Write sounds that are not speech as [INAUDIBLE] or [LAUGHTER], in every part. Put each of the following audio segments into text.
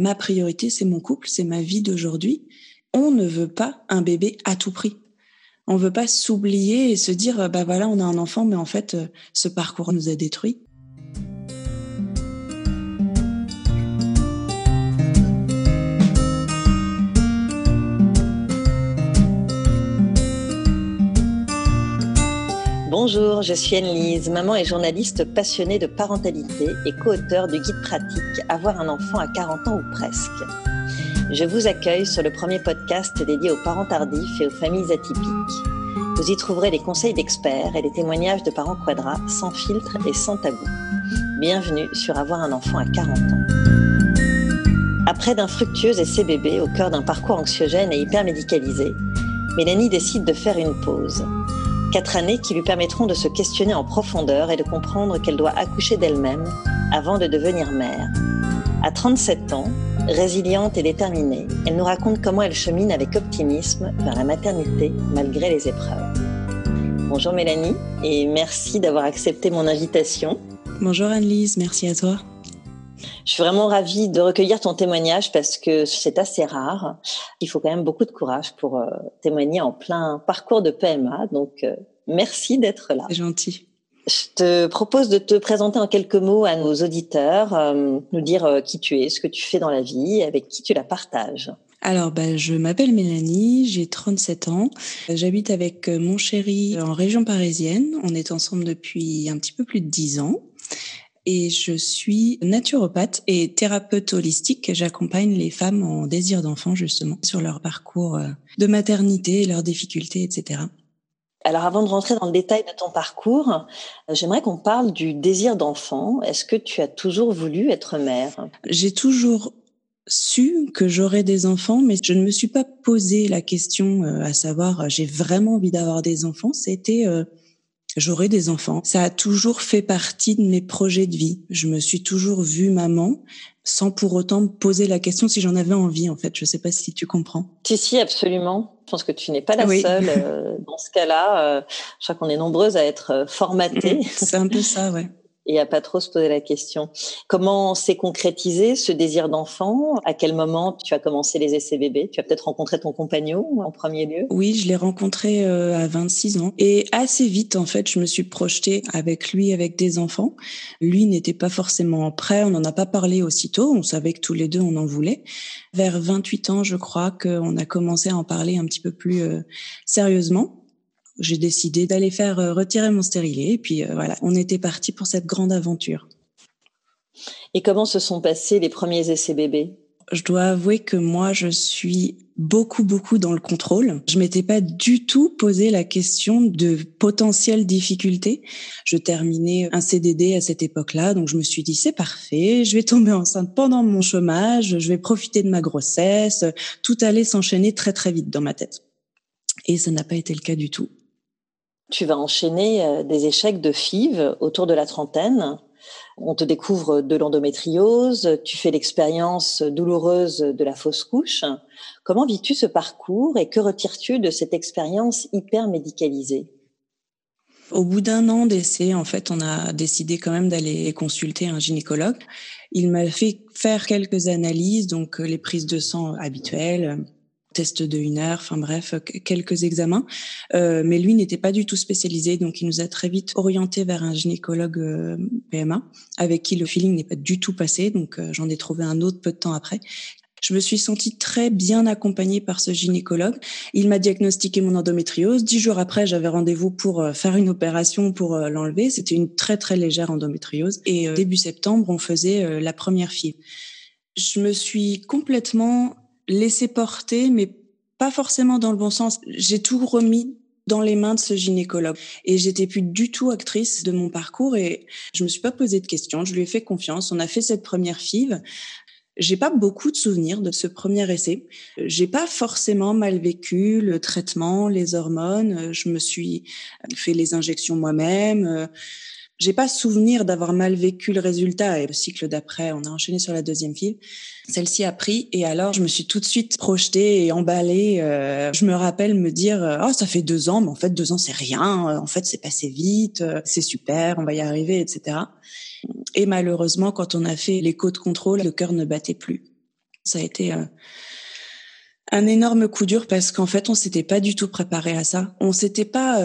ma priorité, c'est mon couple, c'est ma vie d'aujourd'hui. On ne veut pas un bébé à tout prix. On veut pas s'oublier et se dire, bah voilà, on a un enfant, mais en fait, euh, ce parcours nous a détruits. Bonjour, je suis Anne-Lise, maman et journaliste passionnée de parentalité et co-auteur du guide pratique Avoir un enfant à 40 ans ou presque. Je vous accueille sur le premier podcast dédié aux parents tardifs et aux familles atypiques. Vous y trouverez des conseils d'experts et des témoignages de parents quadras sans filtre et sans tabou. Bienvenue sur Avoir un enfant à 40 ans. Après d'un fructueux essai bébé au cœur d'un parcours anxiogène et hyper médicalisé, Mélanie décide de faire une pause. Quatre années qui lui permettront de se questionner en profondeur et de comprendre qu'elle doit accoucher d'elle-même avant de devenir mère. À 37 ans, résiliente et déterminée, elle nous raconte comment elle chemine avec optimisme vers la maternité malgré les épreuves. Bonjour Mélanie et merci d'avoir accepté mon invitation. Bonjour Anne-Lise, merci à toi. Je suis vraiment ravie de recueillir ton témoignage parce que c'est assez rare. Il faut quand même beaucoup de courage pour euh, témoigner en plein parcours de PMA. Donc, euh, merci d'être là. C'est gentil. Je te propose de te présenter en quelques mots à nos auditeurs, euh, nous dire qui tu es, ce que tu fais dans la vie, avec qui tu la partages. Alors, bah, je m'appelle Mélanie, j'ai 37 ans. J'habite avec mon chéri en région parisienne. On est ensemble depuis un petit peu plus de 10 ans et je suis naturopathe et thérapeute holistique. J'accompagne les femmes en désir d'enfant justement sur leur parcours euh, de maternité, leurs difficultés, etc. Alors avant de rentrer dans le détail de ton parcours, euh, j'aimerais qu'on parle du désir d'enfant. Est-ce que tu as toujours voulu être mère? J'ai toujours su que j'aurais des enfants, mais je ne me suis pas posé la question euh, à savoir j'ai vraiment envie d'avoir des enfants. C'était j'aurai des enfants. Ça a toujours fait partie de mes projets de vie. Je me suis toujours vue maman sans pour autant me poser la question si j'en avais envie, en fait. Je sais pas si tu comprends. Si, si, absolument. Je pense que tu n'es pas la seule euh, [LAUGHS] dans ce cas-là. Euh, je crois qu'on est nombreuses à être euh, formatées. C'est un peu ça, ouais et à pas trop se poser la question. Comment s'est concrétisé ce désir d'enfant? À quel moment tu as commencé les essais bébés? Tu as peut-être rencontré ton compagnon en premier lieu? Oui, je l'ai rencontré euh, à 26 ans et assez vite en fait, je me suis projetée avec lui avec des enfants. Lui n'était pas forcément prêt, on n'en a pas parlé aussitôt, on savait que tous les deux on en voulait. Vers 28 ans, je crois qu'on a commencé à en parler un petit peu plus euh, sérieusement j'ai décidé d'aller faire euh, retirer mon stérilet. Et puis euh, voilà, on était parti pour cette grande aventure. Et comment se sont passés les premiers essais bébés? Je dois avouer que moi, je suis beaucoup, beaucoup dans le contrôle. Je m'étais pas du tout posé la question de potentielles difficultés. Je terminais un CDD à cette époque-là, donc je me suis dit c'est parfait, je vais tomber enceinte pendant mon chômage, je vais profiter de ma grossesse. Tout allait s'enchaîner très, très vite dans ma tête. Et ça n'a pas été le cas du tout. Tu vas enchaîner euh, des échecs de FIV autour de la trentaine. On te découvre de l'endométriose, tu fais l'expérience douloureuse de la fausse couche. Comment vis-tu ce parcours et que retires-tu de cette expérience hyper médicalisée? Au bout d'un an d'essai, en fait, on a décidé quand même d'aller consulter un gynécologue. Il m'a fait faire quelques analyses, donc euh, les prises de sang habituelles, test de une heure, enfin bref, quelques examens. Euh, mais lui n'était pas du tout spécialisé, donc il nous a très vite orienté vers un gynécologue euh, PMA, avec qui le feeling n'est pas du tout passé. Donc euh, j'en ai trouvé un autre peu de temps après. Je me suis sentie très bien accompagnée par ce gynécologue. Il m'a diagnostiqué mon endométriose. Dix jours après, j'avais rendez-vous pour faire une opération pour l'enlever. C'était une très très légère endométriose. Et début septembre, on faisait la première fille. Je me suis complètement laisser porter, mais pas forcément dans le bon sens. J'ai tout remis dans les mains de ce gynécologue. Et j'étais plus du tout actrice de mon parcours et je me suis pas posé de questions. Je lui ai fait confiance. On a fait cette première FIV. J'ai pas beaucoup de souvenirs de ce premier essai. J'ai pas forcément mal vécu le traitement, les hormones. Je me suis fait les injections moi-même. J'ai pas souvenir d'avoir mal vécu le résultat et le cycle d'après, on a enchaîné sur la deuxième file. Celle-ci a pris et alors je me suis tout de suite projetée et emballée. Euh, je me rappelle me dire euh, oh ça fait deux ans, mais en fait deux ans c'est rien. En fait c'est passé vite, euh, c'est super, on va y arriver, etc. Et malheureusement quand on a fait l'écho de contrôle, le cœur ne battait plus. Ça a été un énorme coup dur parce qu'en fait, on s'était pas du tout préparé à ça. On s'était pas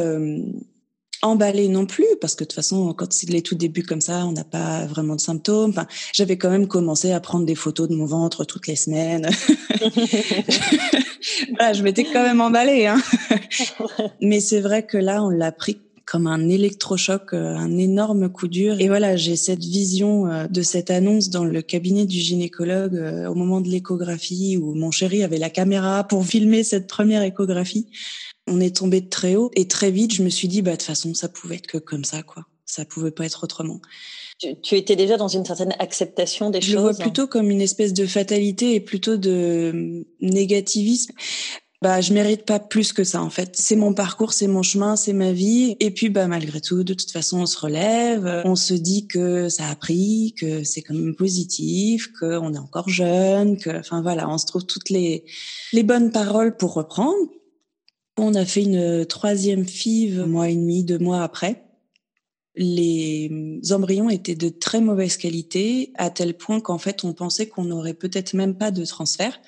emballé non plus parce que de toute façon quand c'est les tout débuts comme ça on n'a pas vraiment de symptômes enfin j'avais quand même commencé à prendre des photos de mon ventre toutes les semaines [LAUGHS] voilà, je m'étais quand même emballée hein. mais c'est vrai que là on l'a pris comme un électrochoc, euh, un énorme coup dur. Et voilà, j'ai cette vision euh, de cette annonce dans le cabinet du gynécologue euh, au moment de l'échographie où mon chéri avait la caméra pour filmer cette première échographie. On est tombé de très haut et très vite, je me suis dit, bah, de toute façon, ça pouvait être que comme ça, quoi. Ça pouvait pas être autrement. Tu, étais déjà dans une certaine acceptation des choses. Je le vois plutôt comme une espèce de fatalité et plutôt de négativisme. Bah, je mérite pas plus que ça en fait. C'est mon parcours, c'est mon chemin, c'est ma vie. Et puis bah malgré tout, de toute façon, on se relève, on se dit que ça a pris, que c'est quand même positif, qu'on est encore jeune, que enfin voilà, on se trouve toutes les les bonnes paroles pour reprendre. On a fait une troisième FIV mois et demi, deux mois après. Les embryons étaient de très mauvaise qualité, à tel point qu'en fait, on pensait qu'on n'aurait peut-être même pas de transfert.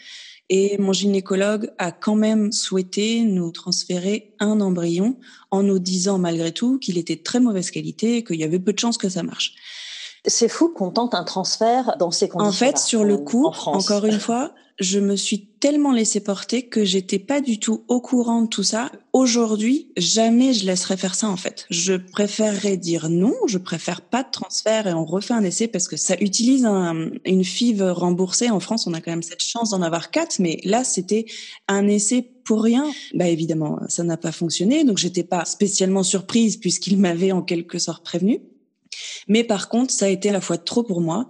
Et mon gynécologue a quand même souhaité nous transférer un embryon en nous disant malgré tout qu'il était de très mauvaise qualité et qu'il y avait peu de chances que ça marche. C'est fou qu'on tente un transfert dans ces conditions. En fait, sur le coup, encore une fois, je me suis tellement laissé porter que j'étais pas du tout au courant de tout ça. Aujourd'hui, jamais je laisserais faire ça en fait. Je préférerais dire non, je préfère pas de transfert et on refait un essai parce que ça utilise une FIV remboursée. En France, on a quand même cette chance d'en avoir quatre, mais là, c'était un essai pour rien. Bah évidemment, ça n'a pas fonctionné, donc j'étais pas spécialement surprise puisqu'il m'avait en quelque sorte prévenu. Mais par contre, ça a été à la fois trop pour moi.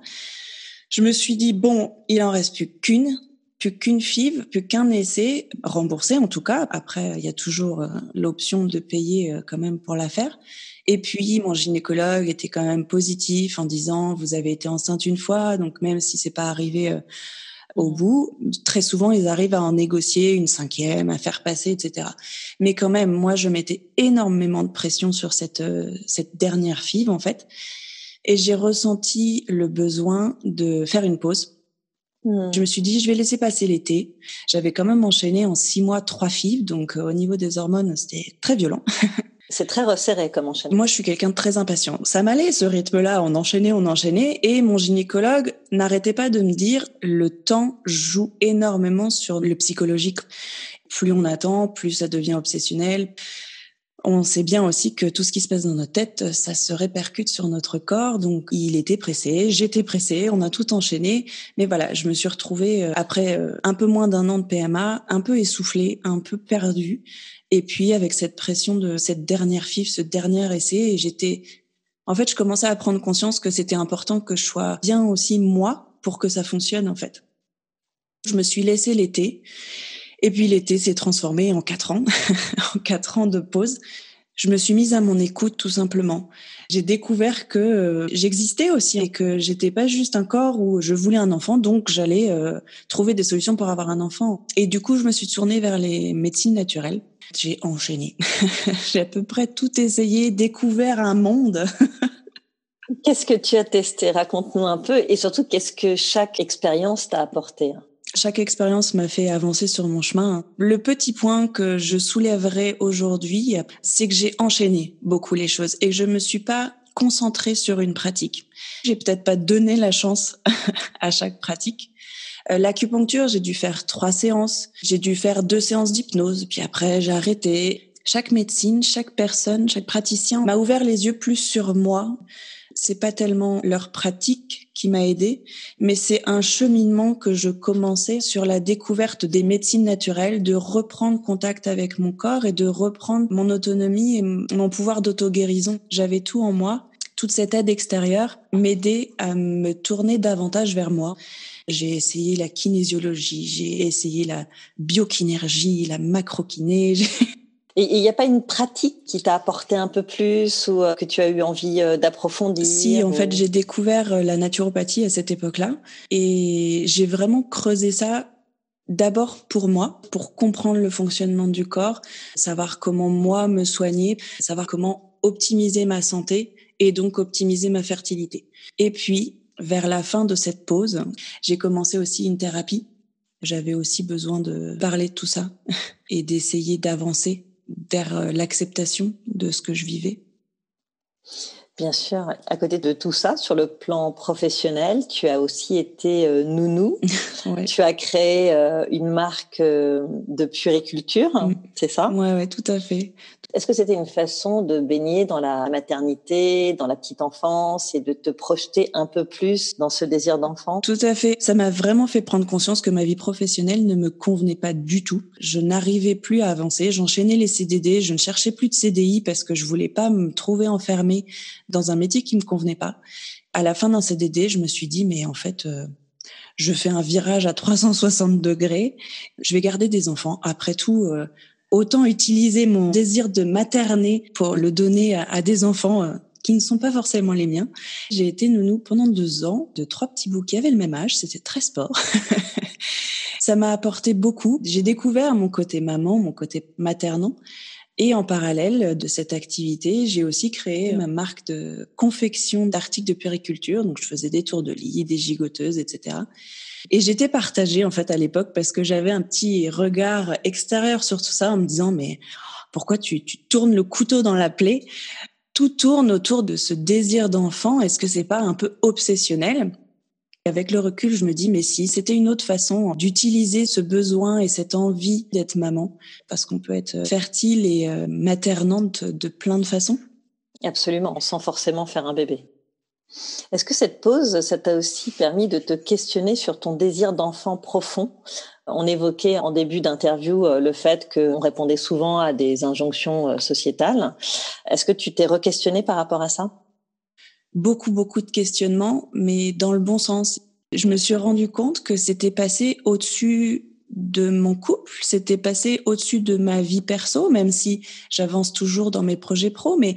Je me suis dit bon, il en reste plus qu'une plus qu'une FIV, plus qu'un essai remboursé en tout cas. Après, il y a toujours euh, l'option de payer euh, quand même pour la faire. Et puis mon gynécologue était quand même positif en disant vous avez été enceinte une fois, donc même si c'est pas arrivé euh, au bout, très souvent ils arrivent à en négocier une cinquième, à faire passer, etc. Mais quand même, moi je mettais énormément de pression sur cette cette dernière FIV en fait, et j'ai ressenti le besoin de faire une pause Hmm. Je me suis dit, je vais laisser passer l'été. J'avais quand même enchaîné en six mois trois filles, donc euh, au niveau des hormones, c'était très violent. [LAUGHS] C'est très resserré comme enchaînement. Moi, je suis quelqu'un de très impatient. Ça m'allait ce rythme-là, on enchaînait, on enchaînait, et mon gynécologue n'arrêtait pas de me dire le temps joue énormément sur le psychologique. Plus on attend, plus ça devient obsessionnel on sait bien aussi que tout ce qui se passe dans notre tête, ça se répercute sur notre corps. Donc, il était pressé, j'étais pressée, on a tout enchaîné. Mais voilà, je me suis retrouvée euh, après euh, un peu moins d'un an de PMA, un peu essoufflée, un peu perdue. Et puis, avec cette pression de cette dernière FIF, ce dernier essai, j'étais, en fait, je commençais à prendre conscience que c'était important que je sois bien aussi moi pour que ça fonctionne, en fait. Je me suis laissée l'été. Et puis l'été s'est transformé en quatre ans, [LAUGHS] en quatre ans de pause. Je me suis mise à mon écoute tout simplement. J'ai découvert que euh, j'existais aussi et que j'étais pas juste un corps où je voulais un enfant, donc j'allais euh, trouver des solutions pour avoir un enfant. Et du coup, je me suis tournée vers les médecines naturelles. J'ai enchaîné. [LAUGHS] J'ai à peu près tout essayé, découvert un monde. [LAUGHS] Qu'est-ce que tu as testé? Raconte-nous un peu et surtout qu'est-ce que chaque expérience t'a apporté? Chaque expérience m'a fait avancer sur mon chemin. Le petit point que je soulèverai aujourd'hui, c'est que j'ai enchaîné beaucoup les choses et que je me suis pas concentrée sur une pratique. J'ai peut-être pas donné la chance [LAUGHS] à chaque pratique. Euh, l'acupuncture, j'ai dû faire trois séances. J'ai dû faire deux séances d'hypnose, puis après j'ai arrêté. Chaque médecine, chaque personne, chaque praticien m'a ouvert les yeux plus sur moi c'est pas tellement leur pratique qui m'a aidé, mais c'est un cheminement que je commençais sur la découverte des médecines naturelles, de reprendre contact avec mon corps et de reprendre mon autonomie et mon pouvoir d'auto-guérison. J'avais tout en moi. Toute cette aide extérieure m'aidait à me tourner davantage vers moi. J'ai essayé la kinésiologie, j'ai essayé la biokinergie, la macrokiné. [LAUGHS] Et il n'y a pas une pratique qui t'a apporté un peu plus ou euh, que tu as eu envie euh, d'approfondir Si, en fait, j'ai découvert euh, la naturopathie à cette époque-là et j'ai vraiment creusé ça D'abord pour moi, pour comprendre le fonctionnement du corps, savoir comment moi me soigner, savoir comment optimiser ma santé et donc optimiser ma fertilité. Et puis, vers la fin de cette pause, j'ai commencé aussi une thérapie. J'avais aussi besoin de parler de tout ça [LAUGHS] et d'essayer d'avancer vers euh, l'acceptation de ce que je vivais. Bien sûr, à côté de tout ça, sur le plan professionnel, tu as aussi été euh, nounou. [LAUGHS] Tu as créé euh, une marque de puriculture, mm. c'est ça? Ouais, ouais, tout à fait. Est-ce que c'était une façon de baigner dans la maternité, dans la petite enfance et de te projeter un peu plus dans ce désir d'enfant? Tout à fait. Ça m'a vraiment fait prendre conscience que ma vie professionnelle ne me convenait pas du tout. Je n'arrivais plus à avancer. J'enchaînais les CDD. Je ne cherchais plus de CDI parce que je voulais pas me trouver enfermée dans un métier qui me convenait pas. À la fin d'un CDD, je me suis dit, mais en fait, euh, je fais un virage à 360 degrés. Je vais garder des enfants. Après tout, euh, autant utiliser mon désir de materner pour le donner à, des enfants euh, qui ne sont pas forcément les miens. J'ai été nounou pendant deux ans de trois petits bouts qui avaient le même âge. C'était très sport. [LAUGHS] Ça m'a apporté beaucoup. J'ai découvert mon côté maman, mon côté maternant. Et en parallèle de cette activité, j'ai aussi créé ma marque de confection d'articles de périculture. Donc, je faisais des tours de lit, des gigoteuses, etc. Et j'étais partagée en fait à l'époque parce que j'avais un petit regard extérieur sur tout ça en me disant mais pourquoi tu, tu tournes le couteau dans la plaie? Tout tourne autour de ce désir d'enfant. Est-ce que c'est pas un peu obsessionnel? Avec le recul, je me dis, mais si, c'était une autre façon d'utiliser ce besoin et cette envie d'être maman, parce qu'on peut être fertile et euh, maternante de plein de façons. Absolument, sans forcément faire un bébé. Est-ce que cette pause, ça t'a aussi permis de te questionner sur ton désir d'enfant profond? On évoquait en début d'interview euh, le fait qu'on répondait souvent à des injonctions euh, sociétales. Est-ce que tu t'es re-questionné par rapport à ça? Beaucoup, beaucoup de questionnements, mais dans le bon sens. Je me suis rendu compte que c'était passé au-dessus de mon couple, c'était passé au-dessus de ma vie perso, même si j'avance toujours dans mes projets pro, mais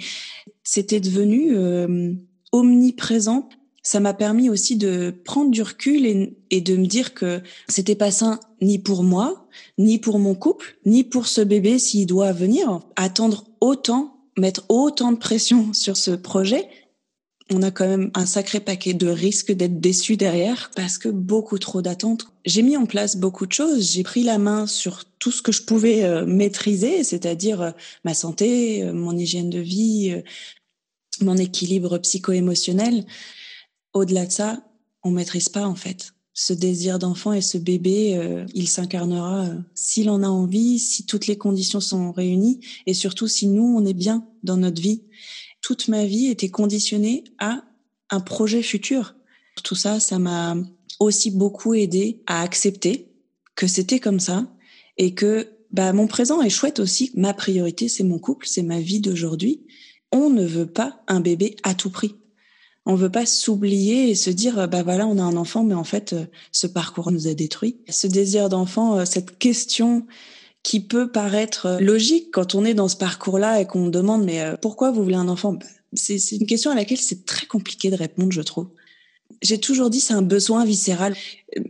c'était devenu euh, omniprésent, ça m'a permis aussi de prendre du recul et, de me dire que c'était pas sain ni pour moi, ni pour mon couple, ni pour ce bébé s'il doit venir. Attendre autant, mettre autant de pression [LAUGHS] sur ce projet, on a quand même un sacré paquet de risques d'être déçu derrière parce que beaucoup trop d'attentes. J'ai mis en place beaucoup de choses. J'ai pris la main sur tout ce que je pouvais euh, maîtriser, c'est-à-dire euh, ma santé, euh, mon hygiène de vie, mon équilibre psycho-émotionnel. Au-delà de ça, on maîtrise pas en fait. Ce désir d'enfant et ce bébé, il s'incarnera s'il en a envie, si toutes les conditions sont réunies et surtout si nous, on est bien dans notre vie. Toute ma vie était conditionnée à un projet futur. Tout ça, ça m'a aussi beaucoup aidé à accepter que c'était comme ça et que bah, mon présent est chouette aussi. Ma priorité, c'est mon couple, c'est ma vie d'aujourd'hui on ne veut pas un bébé à tout prix. On veut pas s'oublier et se dire bah voilà on a un enfant mais en fait euh, ce parcours nous a détruit. Ce désir d'enfant, euh, cette question qui peut paraître euh, logique quand on est dans ce parcours-là et qu'on demande mais pourquoi vous voulez un enfant? Bah, C'est une question à laquelle c'est très compliqué de répondre je trouve j'ai toujours dit c'est un besoin viscéral.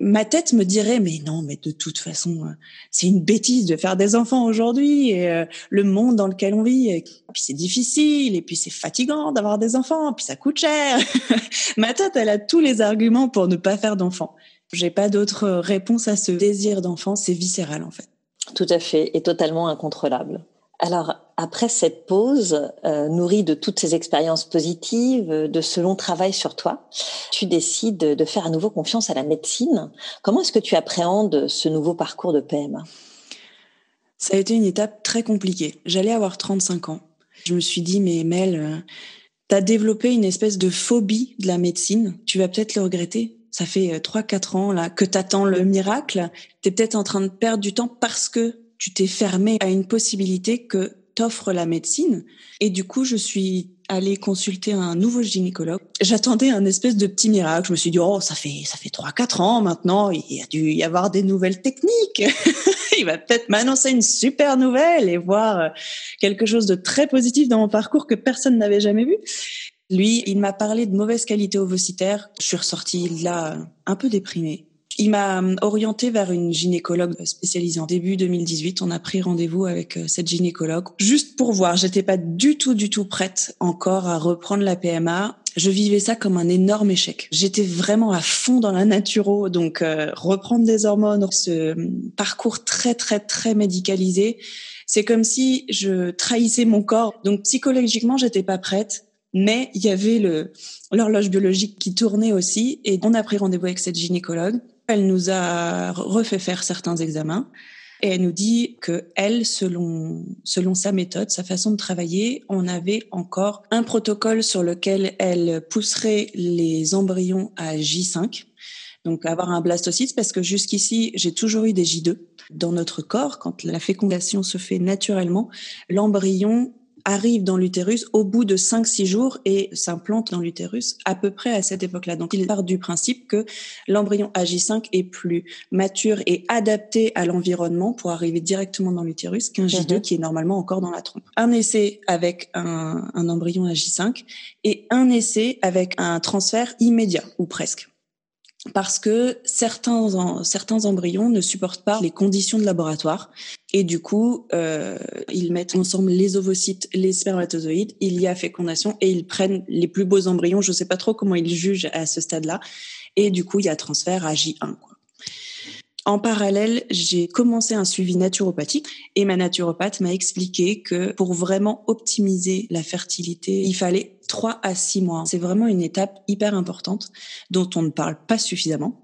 Ma tête me dirait mais non, mais de toute façon, euh, c'est une bêtise de faire des enfants aujourd'hui et euh, le monde dans lequel on vit. Et puis c'est difficile et puis c'est fatigant d'avoir des enfants, puis ça coûte cher. [LAUGHS] Ma tête, elle a tous les arguments pour ne pas faire d'enfants. J'ai pas d'autre réponse à ce désir d'enfant, c'est viscéral en fait. Tout à fait et totalement incontrôlable. Alors, après cette pause, euh, nourrie de toutes ces expériences positives, de ce long travail sur toi, tu décides de faire à nouveau confiance à la médecine. Comment est-ce que tu appréhendes ce nouveau parcours de PMA Ça a été une étape très compliquée. J'allais avoir 35 ans. Je me suis dit, mais Mel, euh, tu as développé une espèce de phobie de la médecine. Tu vas peut-être le regretter. Ça fait 3-4 euh, ans là que t'attends le miracle. Tu es peut-être en train de perdre du temps parce que tu t'es fermé à une possibilité que t'offre la médecine. Et du coup, je suis allée consulter un nouveau gynécologue. J'attendais un espèce de petit miracle. Je me suis dit, oh, ça fait, ça fait trois, quatre ans maintenant. Il y a dû y avoir des nouvelles techniques. [LAUGHS] il va peut-être m'annoncer une super nouvelle et voir euh, quelque chose de très positif dans mon parcours que personne n'avait jamais vu. Lui, il m'a parlé de mauvaise qualité ovocitaire. Je suis ressortie là un peu déprimée. Il m'a euh, orienté vers une gynécologue spécialisée. En début 2018, on a pris rendez-vous avec euh, cette gynécologue juste pour voir. J'étais pas du tout, du tout prête encore à reprendre la PMA. je vivais ça comme un énorme échec. J'étais vraiment à fond dans la naturo, donc euh, reprendre des hormones, ce parcours très très très médicalisé, c'est comme si je trahissais mon corps. Donc psychologiquement, j'étais pas prête, mais il y avait le l'horloge biologique qui tournait aussi, et on a pris rendez-vous avec cette gynécologue. Elle nous a refait faire certains examens. Et elle nous dit que elle, selon selon sa méthode, sa façon de travailler, on avait encore un protocole sur lequel elle pousserait les embryons à J5, donc avoir un blastocyte, parce que jusqu'ici j'ai toujours eu des J2 dans notre corps. Quand la fécondation se fait naturellement, l'embryon arrive dans l'utérus au bout de 5-6 jours et s'implante dans l'utérus à peu près à cette époque-là. Donc il part du principe que l'embryon AJ5 est plus mature et adapté à l'environnement pour arriver directement dans l'utérus qu'un J2 mhm. qui est normalement encore dans la trompe. Un essai avec un, un embryon AJ5 et un essai avec un transfert immédiat ou presque parce que certains certains embryons ne supportent pas les conditions de laboratoire et du coup euh, ils mettent ensemble les ovocytes, les spermatozoïdes, il y a fécondation et ils prennent les plus beaux embryons. Je sais pas trop comment ils jugent à ce stade-là et du coup il y a transfert à J1. Quoi. En parallèle, j'ai commencé un suivi naturopathique et ma naturopathe m'a expliqué que pour vraiment optimiser la fertilité, il fallait 3 à 6 mois. C'est vraiment une étape hyper importante dont on ne parle pas suffisamment.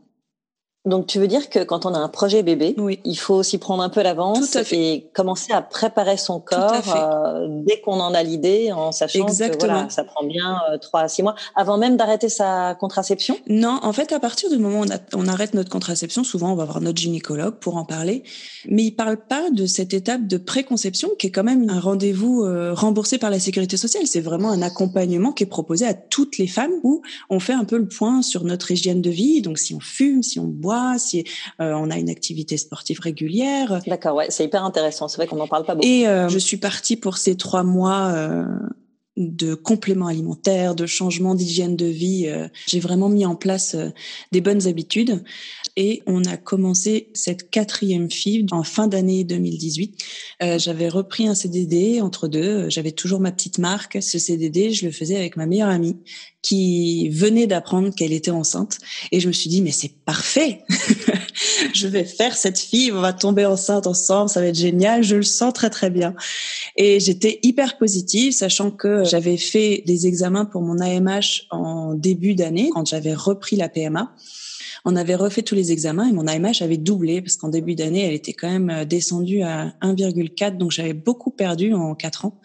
Donc, tu veux dire que quand on a un projet bébé, il faut aussi prendre un peu l'avance et commencer à préparer son corps euh, dès qu'on en a l'idée, en sachant que voilà, ça prend bien euh, trois à six mois, avant même d'arrêter sa contraception? Non, en fait, à partir du moment où on, arrête notre contraception, souvent on va voir notre gynécologue pour en parler, mais il parle pas de cette étape de préconception qui est quand même un rendez-vous euh, remboursé par la sécurité sociale. C'est vraiment un accompagnement qui est proposé à toutes les femmes où on fait un peu le point sur notre hygiène de vie, donc si on fume, si on boit, si euh, on a une activité sportive régulière. D'accord, ouais, c'est hyper intéressant. C'est vrai qu'on n'en parle pas beaucoup. Et euh, je suis partie pour ces trois mois euh, de compléments alimentaires, de changements d'hygiène de vie. J'ai vraiment mis en place des bonnes habitudes et on a commencé cette quatrième FIV en fin d'année 2018. Euh, j'avais repris un CDD entre deux, j'avais toujours ma petite marque. Ce CDD, je le faisais avec ma meilleure amie qui venait d'apprendre qu'elle était enceinte et je me suis dit mais c'est parfait. [LAUGHS] je vais faire cette fille, on va tomber enceinte ensemble, ça va être génial, je le sens très très bien. Et j'étais hyper positive, sachant que j'avais fait des examens pour mon AMH en début d'année, quand j'avais repris la PMA on avait refait tous les examens et mon AMH avait doublé parce qu'en début d'année, elle était quand même euh, descendue à 1,4, donc j'avais beaucoup perdu en quatre ans.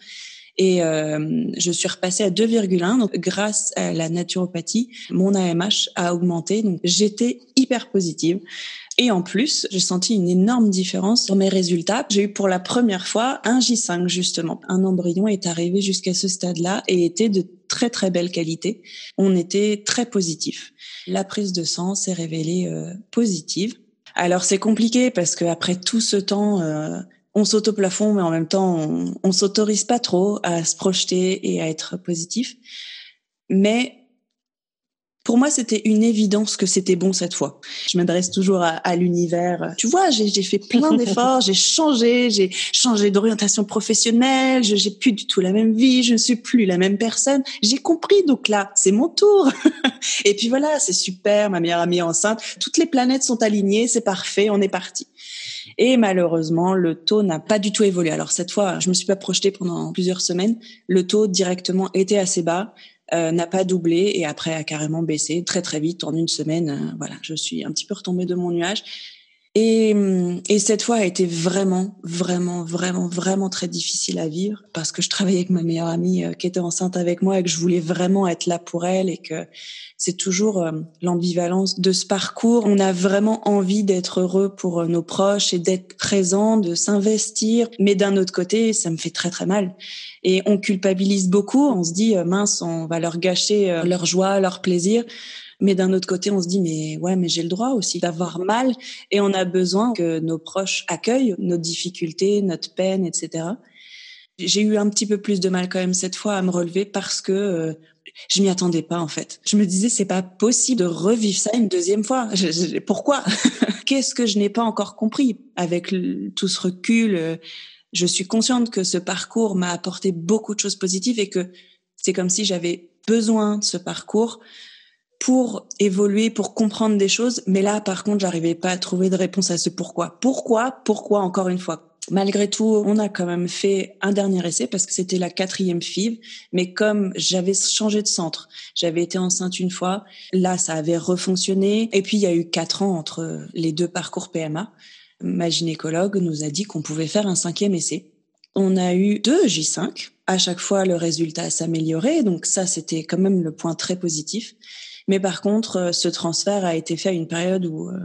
Et euh, je suis repassée à 2,1. Donc, grâce à la naturopathie, mon AMH a augmenté. Donc, j'étais hyper positive. Et en plus, j'ai senti une énorme différence dans mes résultats. J'ai eu pour la première fois un J5 justement. Un embryon est arrivé jusqu'à ce stade-là et était de très très belle qualité. On était très positif. La prise de sang s'est révélée euh, positive. Alors c'est compliqué parce que après tout ce temps, euh, on saute au plafond, mais en même temps, on, on s'autorise pas trop à se projeter et à être positif. Mais pour moi, c'était une évidence que c'était bon cette fois. Je m'adresse toujours à, à l'univers. Tu vois, j'ai fait plein [LAUGHS] d'efforts, j'ai changé, j'ai changé d'orientation professionnelle, je j'ai plus du tout la même vie, je ne suis plus la même personne. J'ai compris, donc là, c'est mon tour. [LAUGHS] Et puis voilà, c'est super, ma meilleure amie est enceinte, toutes les planètes sont alignées, c'est parfait, on est parti. Et malheureusement, le taux n'a pas du tout évolué. Alors cette fois, je me suis pas projetée pendant plusieurs semaines. Le taux directement était assez bas. Euh, n'a pas doublé et après a carrément baissé très très vite en une semaine. Euh, voilà, je suis un petit peu retombée de mon nuage. Et, et, cette fois a été vraiment, vraiment, vraiment, vraiment très difficile à vivre parce que je travaillais avec ma meilleure amie euh, qui était enceinte avec moi et que je voulais vraiment être là pour elle et que c'est toujours l'ambivalence de ce parcours. On a vraiment envie d'être heureux pour nos proches et d'être présent, de s'investir, mais d'un autre côté, ça me fait très très mal et on culpabilise beaucoup. On se dit euh, mince, on va leur gâcher euh, leur joie, leur plaisir. Mais d'un autre côté, on se dit mais ouais, mais j'ai le droit aussi d'avoir mal et on a besoin que nos proches accueillent nos difficultés, notre peine, etc. J'ai eu un petit peu plus de mal quand même cette fois à me relever parce que euh, je m'y attendais pas en fait. Je me disais c'est pas possible de revivre ça une deuxième fois. pourquoi? [LAUGHS] Qu'est-ce que je n'ai pas encore compris? Avec tout ce recul je suis consciente que ce parcours m'a apporté beaucoup de choses positives et que c'est comme si j'avais besoin de ce parcours pour évoluer, pour comprendre des choses. Mais là, par contre, j'arrivais pas à trouver de réponse à ce pourquoi. Pourquoi? Pourquoi encore une fois? Malgré tout, on a quand même fait un dernier essai parce que c'était la quatrième FIV. Mais comme j'avais changé de centre, j'avais été enceinte une fois, là, ça avait refonctionné. Et puis, il y a eu quatre ans entre les deux parcours PMA. Ma gynécologue nous a dit qu'on pouvait faire un cinquième essai. On a eu deux J5. À chaque fois, le résultat s'améliorait. Donc ça, c'était quand même le point très positif. Mais par contre, euh, ce transfert a été fait à une période où euh,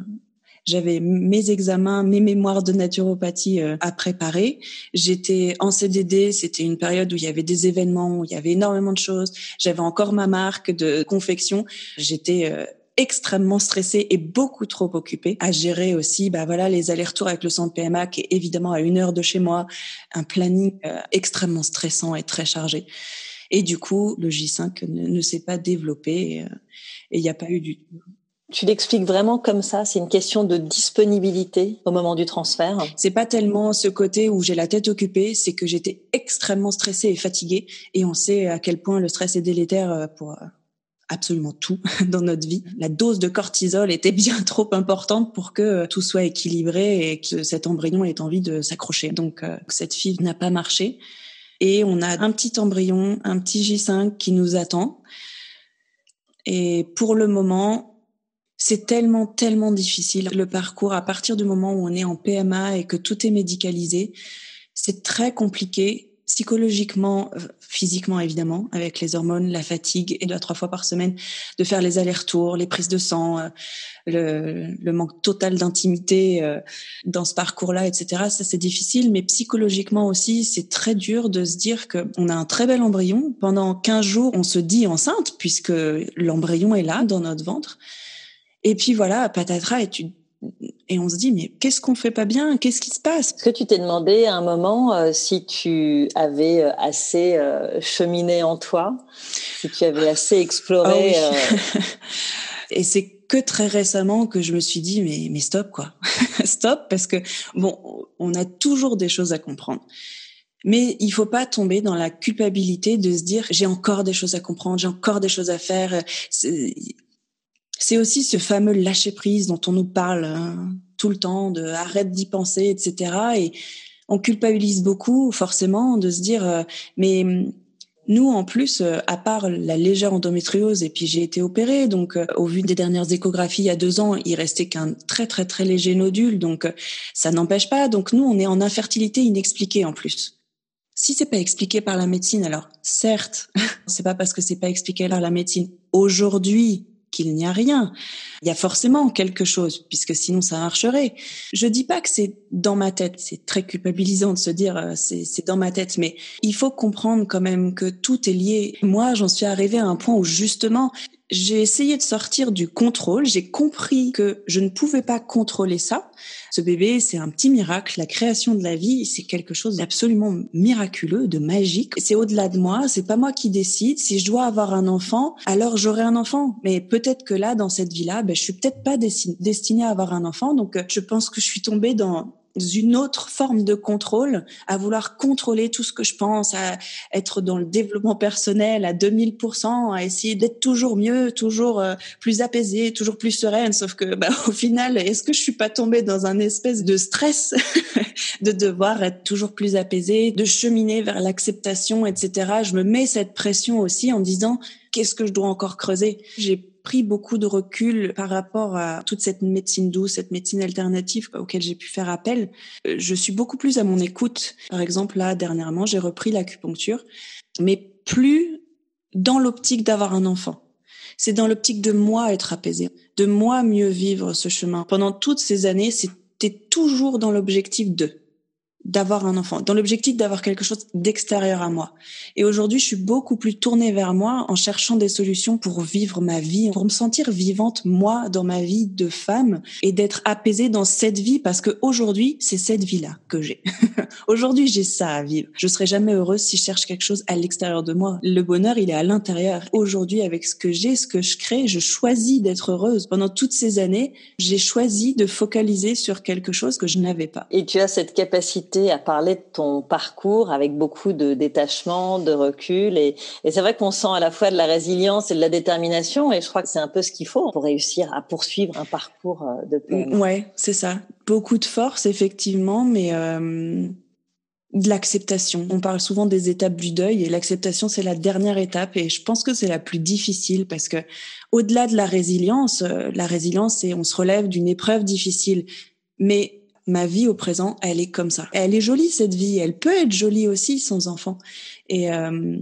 j'avais mes examens, mes mémoires de naturopathie euh, à préparer. J'étais en CDD, c'était une période où il y avait des événements, où il y avait énormément de choses. J'avais encore ma marque de confection. J'étais extrêmement stressée et beaucoup trop occupée à gérer aussi bah voilà les allers-retours avec le centre PMA qui est évidemment à une heure de chez moi, un planning extrêmement stressant et très chargé. Et du coup, le J5 ne, s'est pas développé euh, et il n'y a pas eu du tout. Tu l'expliques vraiment comme ça C'est une question de disponibilité au moment du transfert? C'est pas tellement ce côté où j'ai la tête occupée, c'est que j'étais extrêmement stressée et fatiguée. Et on sait à quel point le stress est délétère euh, pour euh, absolument tout [LAUGHS] dans notre vie. La dose de cortisol était bien [LAUGHS] trop importante pour que tout soit équilibré et que cet embryon ait envie de s'accrocher. Donc cette fille n'a pas marché. Et on a un petit embryon, un petit J5 qui nous attend. Et pour le moment, c'est tellement, tellement difficile le parcours à partir du moment où on est en PMA et que tout est médicalisé. C'est très compliqué psychologiquement, euh, physiquement évidemment, avec les hormones, la fatigue et deux à trois fois par semaine, de faire les allers-retours, les prises de sang, euh, le, le manque total d'intimité euh, dans ce parcours-là, etc. Ça c'est difficile, mais psychologiquement aussi, c'est très dur de se dire que on a un très bel embryon. Pendant 15 jours, on se dit enceinte puisque l'embryon est là dans notre ventre. Et puis voilà, patatras, et tu et on se dit mais qu'est-ce qu'on fait pas bien? Qu'est-ce qui se passe? Est-ce que tu t'es demandé à un moment euh, si tu avais euh, assez euh, cheminé en toi, si tu avais assez exploré ah [LAUGHS] Et c'est que très récemment que je me suis dit mais mais stop quoi, [LAUGHS] stop parce que bon on a toujours des choses à comprendre. Mais il faut pas tomber dans la culpabilité de se dire j'ai encore des choses à comprendre, j'ai encore des choses à faire c'est aussi ce fameux lâcher prise dont on nous parle hein, tout le temps, de arrête d'y penser, etc. Et on culpabilise beaucoup, forcément, de se dire, euh, mais hum, nous, en plus, euh, à part la légère endométriose, et puis j'ai été opérée, donc euh, au vu des dernières échographies il y a deux ans, il restait qu'un très très très léger nodule, donc ça n'empêche pas. Donc nous, on est en infertilité inexpliquée en plus. Si c'est pas expliqué par la médecine, alors certes, [LAUGHS] c'est pas parce que c'est pas expliqué par la médecine aujourd'hui qu'il n'y a rien. Il y a forcément quelque chose, puisque sinon ça marcherait. Je dis pas que c'est dans ma tête. C'est très culpabilisant de se dire euh, c'est dans ma tête, mais il faut comprendre quand même que tout est lié. Moi, j'en suis arrivée à un point où justement j'ai essayé de sortir du contrôle. J'ai compris que je ne pouvais pas contrôler ça. Ce bébé, c'est un petit miracle. La création de la vie, c'est quelque chose d'absolument miraculeux, de magique. C'est au-delà de moi. C'est pas moi qui décide. Si je dois avoir un enfant, alors j'aurai un enfant. Mais peut-être que là, dans cette vie-là, ben, je suis peut-être pas destinée à avoir un enfant. Donc, je pense que je suis tombée dans une autre forme de contrôle, à vouloir contrôler tout ce que je pense, à être dans le développement personnel à 2000%, à essayer d'être toujours mieux, toujours euh, plus apaisée, toujours plus sereine. Sauf que, bah, au final, est-ce que je suis pas tombée dans un espèce de stress [LAUGHS] de devoir être toujours plus apaisée, de cheminer vers l'acceptation, etc. Je me mets cette pression aussi en disant qu'est-ce que je dois encore creuser? Pris beaucoup de recul par rapport à toute cette médecine douce, cette médecine alternative auquel j'ai pu faire appel. Euh, je suis beaucoup plus à mon écoute. Par exemple, là, dernièrement, j'ai repris l'acupuncture, mais plus dans l'optique d'avoir un enfant. C'est dans l'optique de moi être apaisée, de moi mieux vivre ce chemin. Pendant toutes ces années, c'était toujours dans l'objectif de d'avoir un enfant, dans l'objectif d'avoir quelque chose d'extérieur à moi. Et aujourd'hui, je suis beaucoup plus tournée vers moi en cherchant des solutions pour vivre ma vie, pour me sentir vivante moi dans ma vie de femme et d'être apaisée dans cette vie parce que aujourd'hui, c'est cette vie-là que j'ai. [LAUGHS] aujourd'hui, j'ai ça à vivre. Je serai jamais heureuse si je cherche quelque chose à l'extérieur de moi. Le bonheur, il est à l'intérieur. Aujourd'hui, avec ce que j'ai, ce que je crée, je choisis d'être heureuse. Pendant toutes ces années, j'ai choisi de focaliser sur quelque chose que je n'avais pas. Et tu as cette capacité invité à parler de ton parcours avec beaucoup de détachement, de recul. Et, et c'est vrai qu'on sent à la fois de la résilience et de la détermination. Et je crois que c'est un peu ce qu'il faut pour réussir à poursuivre un parcours euh, de paix. Ouais, c'est ça. Beaucoup de force, effectivement, mais euh, de l'acceptation. On parle souvent des étapes du deuil et l'acceptation, c'est la dernière étape. Et je pense que c'est la plus difficile parce que au-delà de la résilience, euh, la résilience, c'est on se relève d'une épreuve difficile. Mais ma vie au présent, elle est comme ça. Elle est jolie cette vie, elle peut être jolie aussi sans enfant. Et euh,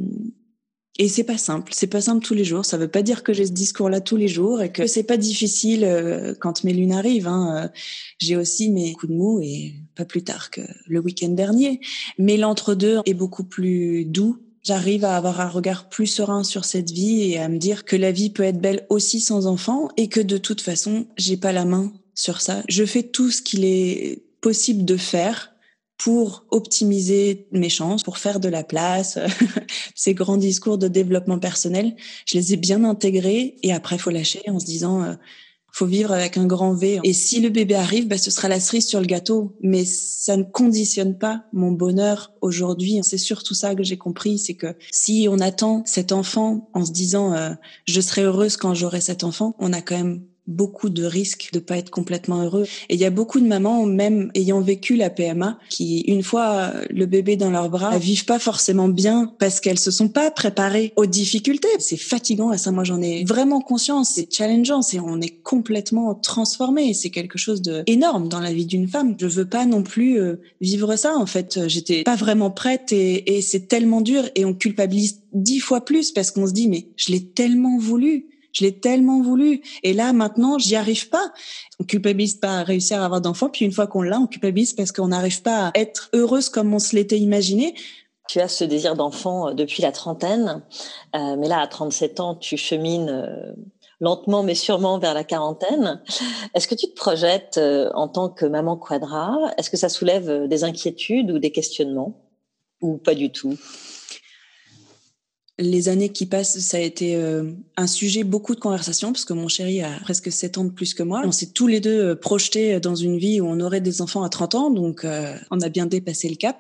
et c'est pas simple, c'est pas simple tous les jours. Ça veut pas dire que j'ai ce discours-là tous les jours et que c'est pas difficile euh, quand mes lunes arrivent. Hein. J'ai aussi mes coups de mou et pas plus tard que le week-end dernier. Mais l'entre-deux est beaucoup plus doux. J'arrive à avoir un regard plus serein sur cette vie et à me dire que la vie peut être belle aussi sans enfant et que de toute façon, j'ai pas la main sur ça. Je fais tout ce qu'il est possible de faire pour optimiser mes chances, pour faire de la place. [LAUGHS] Ces grands discours de développement personnel, je les ai bien intégrés et après faut lâcher en se disant euh, faut vivre avec un grand V. Et si le bébé arrive, bah, ce sera la cerise sur le gâteau. Mais ça ne conditionne pas mon bonheur aujourd'hui. C'est surtout ça que j'ai compris, c'est que si on attend cet enfant en se disant euh, je serai heureuse quand j'aurai cet enfant, on a quand même beaucoup de risques de pas être complètement heureux. Et il y a beaucoup de mamans, même ayant vécu la PMA, qui, une fois le bébé dans leurs bras, vivent pas forcément bien parce qu'elles se sont pas préparées aux difficultés. C'est fatigant à ça. Moi, j'en ai vraiment conscience. C'est challengeant. C'est, on est complètement transformé. C'est quelque chose de énorme dans la vie d'une femme. Je veux pas non plus euh, vivre ça. En fait, j'étais pas vraiment prête et, et c'est tellement dur et on culpabilise dix fois plus parce qu'on se dit, mais je l'ai tellement voulu je l'ai tellement voulu. Et là, maintenant, j'y arrive pas. On culpabilise pas à réussir à avoir d'enfants. Puis une fois qu'on l'a, on culpabilise parce qu'on n'arrive pas à être heureuse comme on se l'était imaginé. Tu as ce désir d'enfant euh, depuis la trentaine, euh, mais là, à 37 ans, tu chemines euh, lentement mais sûrement vers la quarantaine. Est-ce que tu te projettes en tant que maman quadra? Est-ce que ça soulève des inquiétudes ou des questionnements? Ou pas du tout? Les années qui passent, ça a été euh, un sujet, beaucoup de conversations, parce que mon chéri a presque 7 ans de plus que moi. On s'est tous les deux euh, projetés dans une vie où on aurait des enfants à 30 ans, donc euh, on a bien dépassé le cap.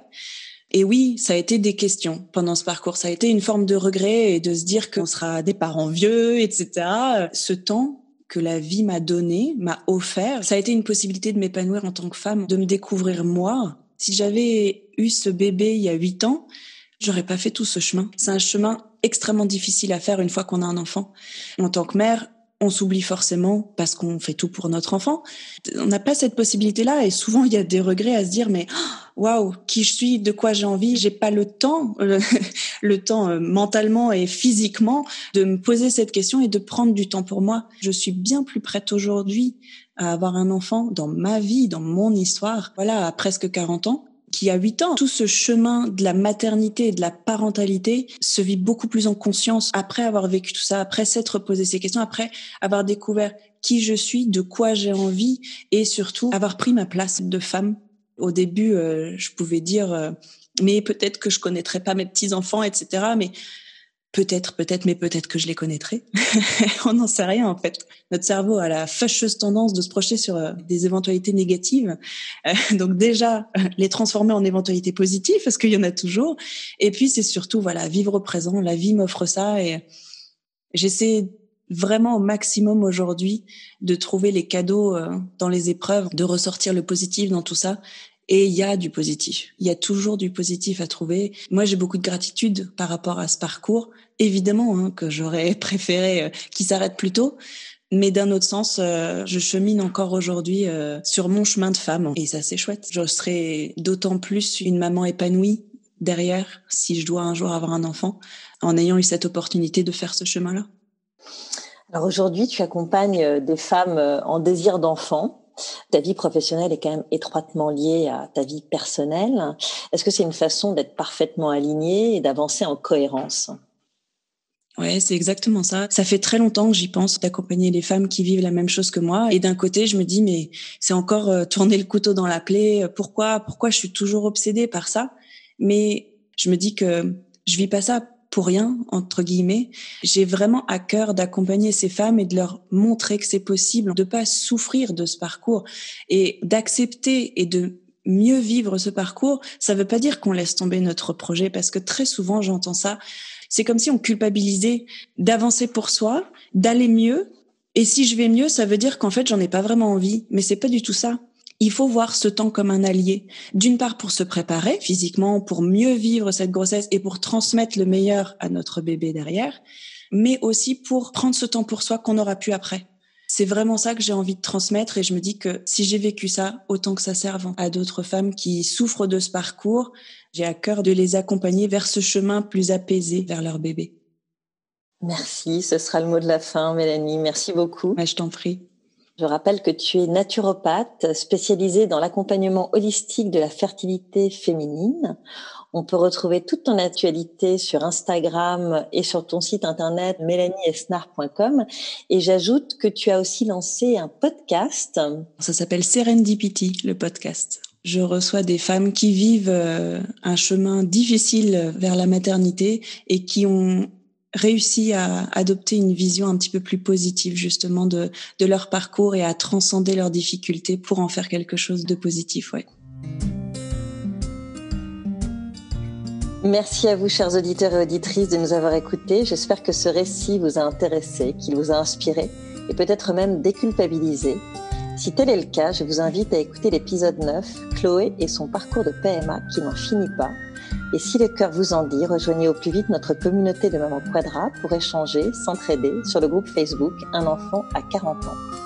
Et oui, ça a été des questions pendant ce parcours. Ça a été une forme de regret et de se dire qu'on sera des parents vieux, etc. Ce temps que la vie m'a donné, m'a offert, ça a été une possibilité de m'épanouir en tant que femme, de me découvrir moi. Si j'avais eu ce bébé il y a 8 ans, j'aurais pas fait tout ce chemin. C'est un chemin extrêmement difficile à faire une fois qu'on a un enfant. En tant que mère, on s'oublie forcément parce qu'on fait tout pour notre enfant. On n'a pas cette possibilité-là et souvent il y a des regrets à se dire mais waouh, qui je suis, de quoi j'ai envie, j'ai pas le temps, [LAUGHS] le, temps euh, mentalement et physiquement de me poser cette question et de prendre du temps pour moi. Je suis bien plus prête aujourd'hui à avoir un enfant dans ma vie, dans mon histoire. Voilà, à presque 40 ans qui a 8 ans. Tout ce chemin de la maternité et de la parentalité se vit beaucoup plus en conscience après avoir vécu tout ça, après s'être posé ces questions, après avoir découvert qui je suis, de quoi j'ai envie et surtout avoir pris ma place de femme. Au début, euh, je pouvais dire, euh, mais peut-être que je connaîtrais pas mes petits enfants, etc. Mais Peut-être, peut-être, mais peut-être que je les connaîtrai. [LAUGHS] on n'en sait rien en fait. Notre cerveau a la fâcheuse tendance de se projeter sur euh, des éventualités négatives. Euh, donc déjà, les transformer en éventualités positives, parce qu'il y en a toujours. Et puis c'est surtout, voilà, vivre au présent. La vie m'offre ça et j'essaie vraiment au maximum aujourd'hui de trouver les cadeaux euh, dans les épreuves, de ressortir le positif dans tout ça et il y a du positif. Il y a toujours du positif à trouver. Moi, j'ai beaucoup de gratitude par rapport à ce parcours. Évidemment hein, que j'aurais [LAUGHS] préféré euh, qu'il s'arrête plus tôt. Mais d'un autre sens, euh, je chemine encore aujourd'hui euh, sur mon chemin de femme. Et ça, c'est chouette. Je serai d'autant plus une maman épanouie derrière si je dois un jour avoir un enfant en ayant eu cette opportunité de faire ce chemin-là. Alors aujourd'hui, tu accompagnes des femmes en désir d'enfant ta vie professionnelle est quand même étroitement liée à ta vie personnelle. Est-ce que c'est une façon d'être parfaitement aligné et d'avancer en cohérence? Ouais, c'est exactement ça. Ça fait très longtemps que j'y pense d'accompagner les femmes qui vivent la même chose que moi. Et d'un côté, je me dis mais c'est encore euh, tourner le couteau dans la plaie. Pourquoi Pourquoi je suis toujours obsédée par ça? Mais je me dis que je vis pas ça pour rien, entre guillemets. J'ai vraiment à cœur d'accompagner ces femmes et de leur montrer que c'est possible de pas souffrir de ce parcours et d'accepter et de mieux vivre ce parcours, ça veut pas dire qu'on laisse tomber notre projet parce que très souvent j'entends ça. C'est comme si on culpabilisait d'avancer pour soi, d'aller mieux. Et si je vais mieux, ça veut dire qu'en fait j'en ai pas vraiment envie. Mais c'est pas du tout ça. Il faut voir ce temps comme un allié. D'une part pour se préparer physiquement, pour mieux vivre cette grossesse et pour transmettre le meilleur à notre bébé derrière, mais aussi pour prendre ce temps pour soi qu'on aura pu après. C'est vraiment ça que j'ai envie de transmettre et je me dis que si j'ai vécu ça, autant que ça serve à d'autres femmes qui souffrent de ce parcours, j'ai à cœur de les accompagner vers ce chemin plus apaisé vers leur bébé. Merci, ce sera le mot de la fin, Mélanie. Merci beaucoup. Bah, je t'en prie. Je rappelle que tu es naturopathe spécialisée dans l'accompagnement holistique de la fertilité féminine. On peut retrouver toute ton actualité sur Instagram et sur ton site internet mélaniesnar.com. Et j'ajoute que tu as aussi lancé un podcast. Ça s'appelle Serendipity, le podcast. Je reçois des femmes qui vivent euh, un chemin difficile vers la maternité et qui ont réussi à adopter une vision un petit peu plus positive justement de, de leur parcours et à transcender leurs difficultés pour en faire quelque chose de positif. Merci à vous, chers auditeurs et auditrices, de nous avoir écoutés. J'espère que ce récit vous a intéressé, qu'il vous a inspiré et peut-être même déculpabilisé. Si tel est le cas, je vous invite à écouter l'épisode 9, Chloé et son parcours de PMA qui n'en finit pas. Et si le cœur vous en dit, rejoignez au plus vite notre communauté de Maman Quadra pour échanger, s'entraider sur le groupe Facebook Un enfant à 40 ans.